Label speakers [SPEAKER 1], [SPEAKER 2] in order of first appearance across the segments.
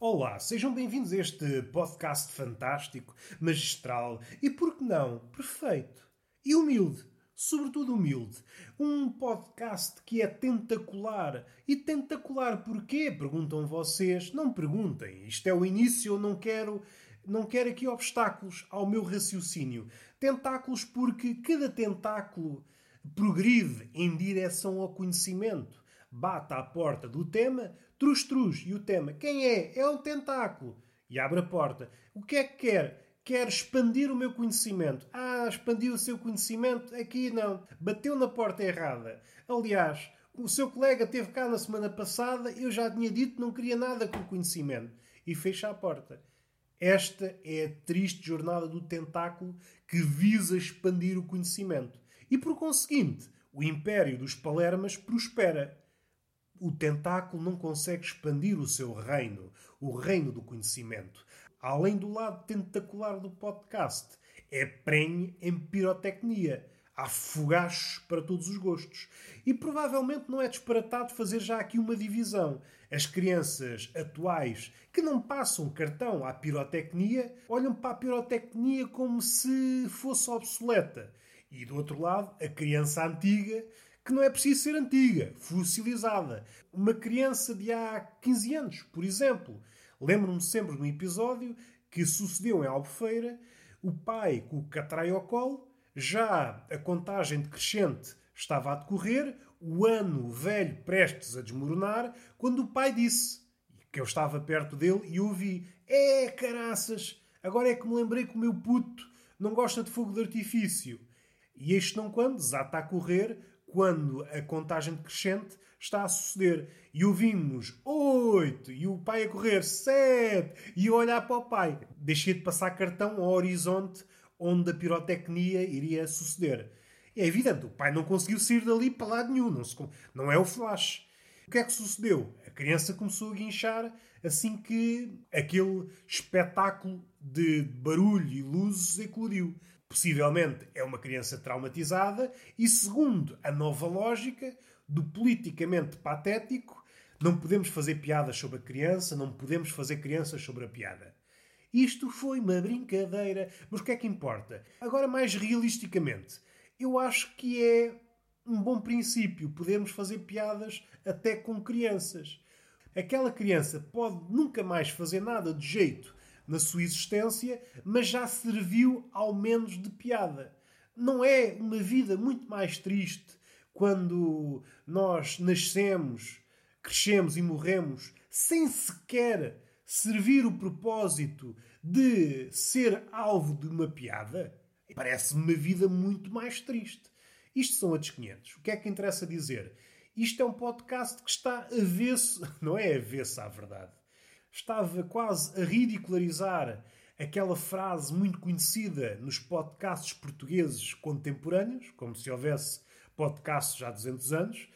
[SPEAKER 1] Olá, sejam bem-vindos a este podcast fantástico, magistral e, por que não, perfeito e humilde. Sobretudo humilde. Um podcast que é tentacular. E tentacular porquê? Perguntam vocês. Não perguntem. Isto é o início, eu não quero. Não quero aqui obstáculos ao meu raciocínio. Tentáculos porque cada tentáculo progride em direção ao conhecimento. Bate à porta do tema, trus trus, e o tema, quem é? É um tentáculo. E abre a porta. O que é que quer? Quer expandir o meu conhecimento. Ah, expandiu o seu conhecimento? Aqui não. Bateu na porta errada. Aliás, o seu colega esteve cá na semana passada, eu já tinha dito que não queria nada com o conhecimento. E fecha a porta. Esta é a triste jornada do tentáculo que visa expandir o conhecimento. E por conseguinte, o império dos Palermas prospera. O tentáculo não consegue expandir o seu reino, o reino do conhecimento além do lado tentacular do podcast, é prenhe em pirotecnia. Há fogachos para todos os gostos. E provavelmente não é disparatado fazer já aqui uma divisão. As crianças atuais que não passam cartão à pirotecnia olham para a pirotecnia como se fosse obsoleta. E do outro lado, a criança antiga que não é preciso ser antiga, fossilizada. Uma criança de há 15 anos, por exemplo, Lembro-me sempre de um episódio que sucedeu em Albufeira, o pai com o catraio ao colo, já a contagem decrescente estava a decorrer, o ano velho prestes a desmoronar, quando o pai disse, que eu estava perto dele e ouvi, é caraças, agora é que me lembrei que o meu puto não gosta de fogo de artifício. E este não quando, desata a correr, quando a contagem decrescente está a suceder. E ouvimos oito, e o pai a correr sete, e eu olhar para o pai. Deixei de passar cartão ao horizonte onde a pirotecnia iria suceder. É evidente, o pai não conseguiu sair dali para lado nenhum, não, se, não é o flash. O que é que sucedeu? Criança começou a guinchar assim que aquele espetáculo de barulho e luzes eclodiu. Possivelmente é uma criança traumatizada e, segundo a nova lógica, do politicamente patético, não podemos fazer piadas sobre a criança, não podemos fazer crianças sobre a piada. Isto foi uma brincadeira, mas o que é que importa? Agora, mais realisticamente, eu acho que é um bom princípio podermos fazer piadas até com crianças. Aquela criança pode nunca mais fazer nada de jeito na sua existência, mas já serviu ao menos de piada. Não é uma vida muito mais triste quando nós nascemos, crescemos e morremos sem sequer servir o propósito de ser alvo de uma piada, parece-me uma vida muito mais triste. Isto são outros 500. O que é que interessa dizer? Isto é um podcast que está avesso, não é avesso à verdade. Estava quase a ridicularizar aquela frase muito conhecida nos podcasts portugueses contemporâneos, como se houvesse podcast já há 200 anos.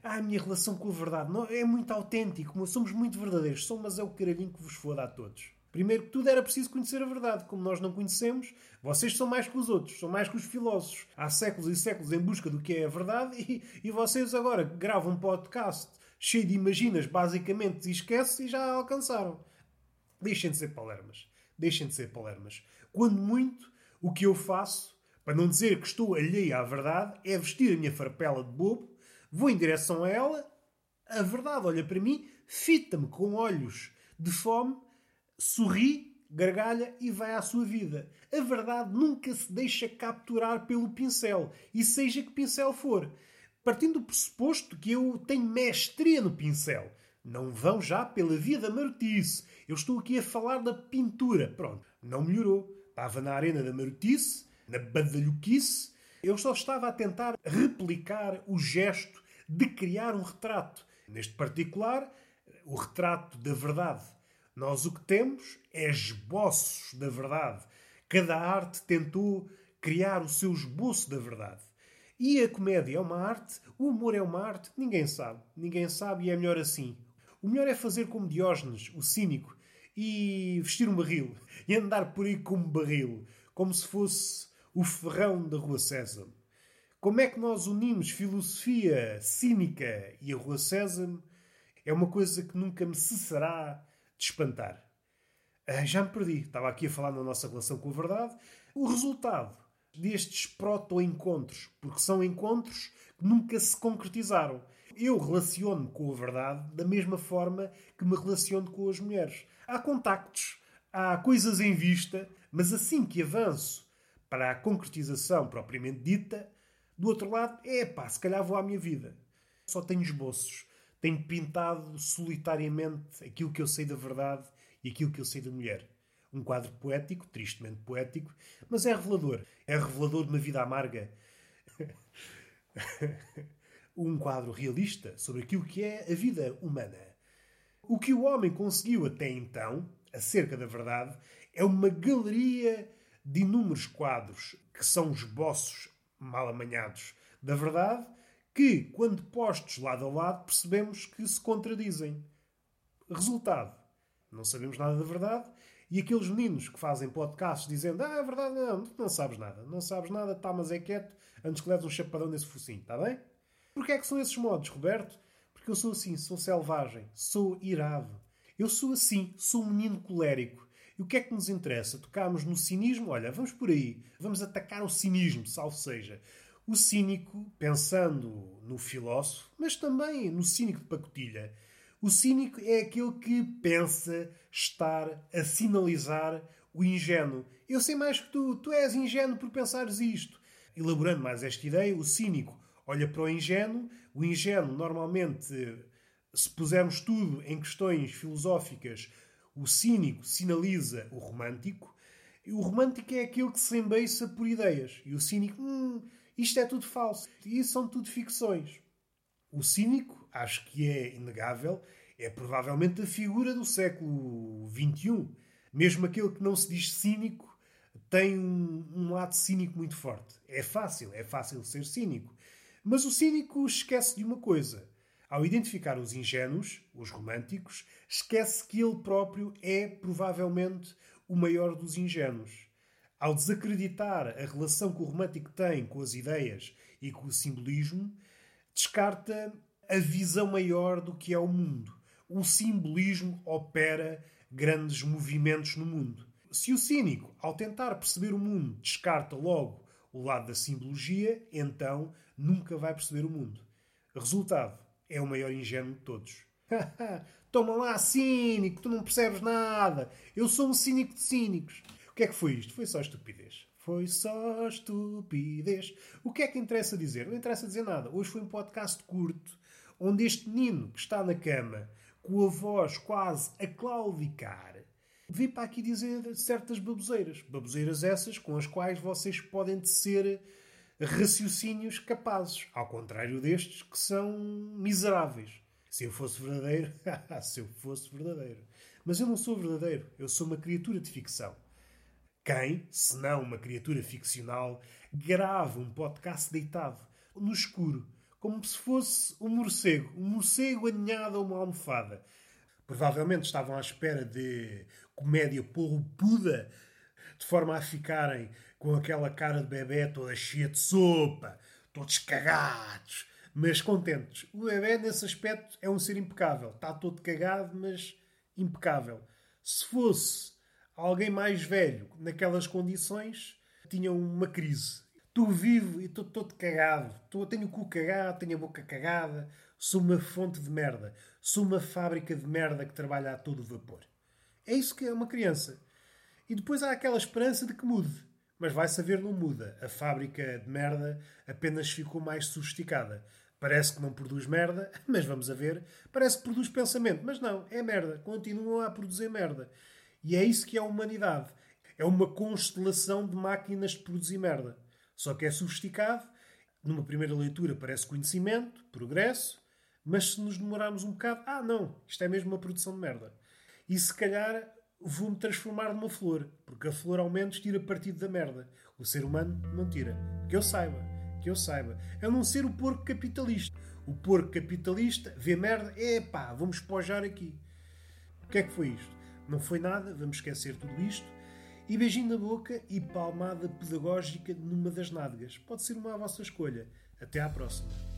[SPEAKER 1] Ah, a minha relação com a verdade não, é muito autêntico, somos muito verdadeiros. São, mas é o caralhinho que vos foda a todos. Primeiro que tudo era preciso conhecer a verdade. Como nós não conhecemos, vocês são mais que os outros, são mais que os filósofos. Há séculos e séculos em busca do que é a verdade e, e vocês agora gravam um podcast cheio de imaginas, basicamente, e esquecem e já alcançaram. Deixem de ser palermas. Deixem de ser palermas. Quando muito, o que eu faço para não dizer que estou alheio à verdade, é vestir a minha farpela de bobo, vou em direção a ela, a verdade olha para mim, fita-me com olhos de fome, sorri, gargalha e vai à sua vida. A verdade nunca se deixa capturar pelo pincel, e seja que pincel for. Partindo do pressuposto que eu tenho mestria no pincel. Não vão já pela via da marotice. Eu estou aqui a falar da pintura. Pronto, não melhorou. Estava na arena da marotice, na badalhoquice, eu só estava a tentar replicar o gesto de criar um retrato. Neste particular, o retrato da verdade. Nós o que temos é esboços da verdade. Cada arte tentou criar o seu esboço da verdade. E a comédia é uma arte, o humor é uma arte, ninguém sabe. Ninguém sabe e é melhor assim. O melhor é fazer como Diógenes, o cínico, e vestir um barril. E andar por aí como barril. Como se fosse o ferrão da Rua César. Como é que nós unimos filosofia cínica e a Rua César? É uma coisa que nunca me cessará de espantar. Ah, já me perdi. Estava aqui a falar na nossa relação com a verdade. O resultado destes proto-encontros, porque são encontros que nunca se concretizaram. Eu relaciono-me com a verdade da mesma forma que me relaciono com as mulheres. Há contactos, há coisas em vista, mas assim que avanço para a concretização propriamente dita, do outro lado, é pá, se calhar vou à minha vida. Só tenho esboços. Tenho pintado solitariamente aquilo que eu sei da verdade e aquilo que eu sei da mulher. Um quadro poético, tristemente poético, mas é revelador. É revelador de uma vida amarga. um quadro realista sobre aquilo que é a vida humana. O que o homem conseguiu até então, acerca da verdade, é uma galeria de inúmeros quadros que são esboços mal amanhados da verdade, que, quando postos lado a lado, percebemos que se contradizem. Resultado: não sabemos nada da verdade. E aqueles meninos que fazem podcasts dizendo Ah, é verdade, não, não sabes nada, não sabes nada, está, mas é quieto, antes que leves um chapadão nesse focinho, está bem? Porquê é que são esses modos, Roberto? Porque eu sou assim, sou selvagem, sou irado. Eu sou assim, sou um menino colérico. E o que é que nos interessa? Tocarmos no cinismo? Olha, vamos por aí. Vamos atacar o cinismo, salvo seja. O cínico, pensando no filósofo, mas também no cínico de pacotilha. O cínico é aquele que pensa estar a sinalizar o ingênuo. Eu sei mais que tu, tu és ingênuo por pensares isto. Elaborando mais esta ideia, o cínico olha para o ingênuo. O ingênuo, normalmente, se pusermos tudo em questões filosóficas, o cínico sinaliza o romântico. E o romântico é aquele que se embeiça por ideias. E o cínico, hum, isto é tudo falso. Isso são tudo ficções. O cínico, acho que é inegável, é provavelmente a figura do século XXI. Mesmo aquele que não se diz cínico tem um, um lado cínico muito forte. É fácil, é fácil ser cínico. Mas o cínico esquece de uma coisa. Ao identificar os ingênuos, os românticos, esquece que ele próprio é provavelmente o maior dos ingênuos. Ao desacreditar a relação que o romântico tem com as ideias e com o simbolismo, descarta a visão maior do que é o mundo. O simbolismo opera grandes movimentos no mundo. Se o cínico, ao tentar perceber o mundo, descarta logo o lado da simbologia, então nunca vai perceber o mundo. Resultado: é o maior ingênuo de todos. Toma lá, cínico, tu não percebes nada. Eu sou um cínico de cínicos. O que é que foi isto? Foi só estupidez. Foi só estupidez. O que é que interessa dizer? Não interessa dizer nada. Hoje foi um podcast curto, onde este menino que está na cama, com a voz quase a claudicar, veio para aqui dizer certas baboseiras. Baboseiras essas com as quais vocês podem tecer raciocínios capazes, ao contrário destes que são miseráveis. Se eu fosse verdadeiro, se eu fosse verdadeiro. Mas eu não sou verdadeiro, eu sou uma criatura de ficção. Quem, se não uma criatura ficcional, grava um podcast deitado, no escuro, como se fosse um morcego, um morcego aninhado a uma almofada. Provavelmente estavam à espera de comédia porrupuda, de forma a ficarem com aquela cara de bebê toda cheia de sopa, todos cagados, mas contentes. O bebê, nesse aspecto, é um ser impecável. Está todo cagado, mas impecável. Se fosse alguém mais velho, naquelas condições, tinha uma crise. Estou vivo e estou todo cagado. Estou, tenho o cu cagado, tenho a boca cagada. Sou uma fonte de merda. Sou uma fábrica de merda que trabalha a todo vapor. É isso que é uma criança. E depois há aquela esperança de que mude. Mas vai saber, não muda. A fábrica de merda apenas ficou mais sofisticada. Parece que não produz merda, mas vamos a ver. Parece que produz pensamento, mas não, é merda. Continuam a produzir merda. E é isso que é a humanidade. É uma constelação de máquinas de produzir merda. Só que é sofisticado. Numa primeira leitura parece conhecimento, progresso, mas se nos demorarmos um bocado, ah não, isto é mesmo uma produção de merda. E se calhar vou-me transformar numa flor, porque a flor ao menos tira partido da merda. O ser humano não tira. Que eu saiba, que eu saiba. A não ser o porco capitalista. O porco capitalista vê merda, epá, vamos espojar aqui. O que é que foi isto? Não foi nada, vamos esquecer tudo isto. E beijinho na boca e palmada pedagógica numa das nádegas. Pode ser uma à vossa escolha. Até à próxima.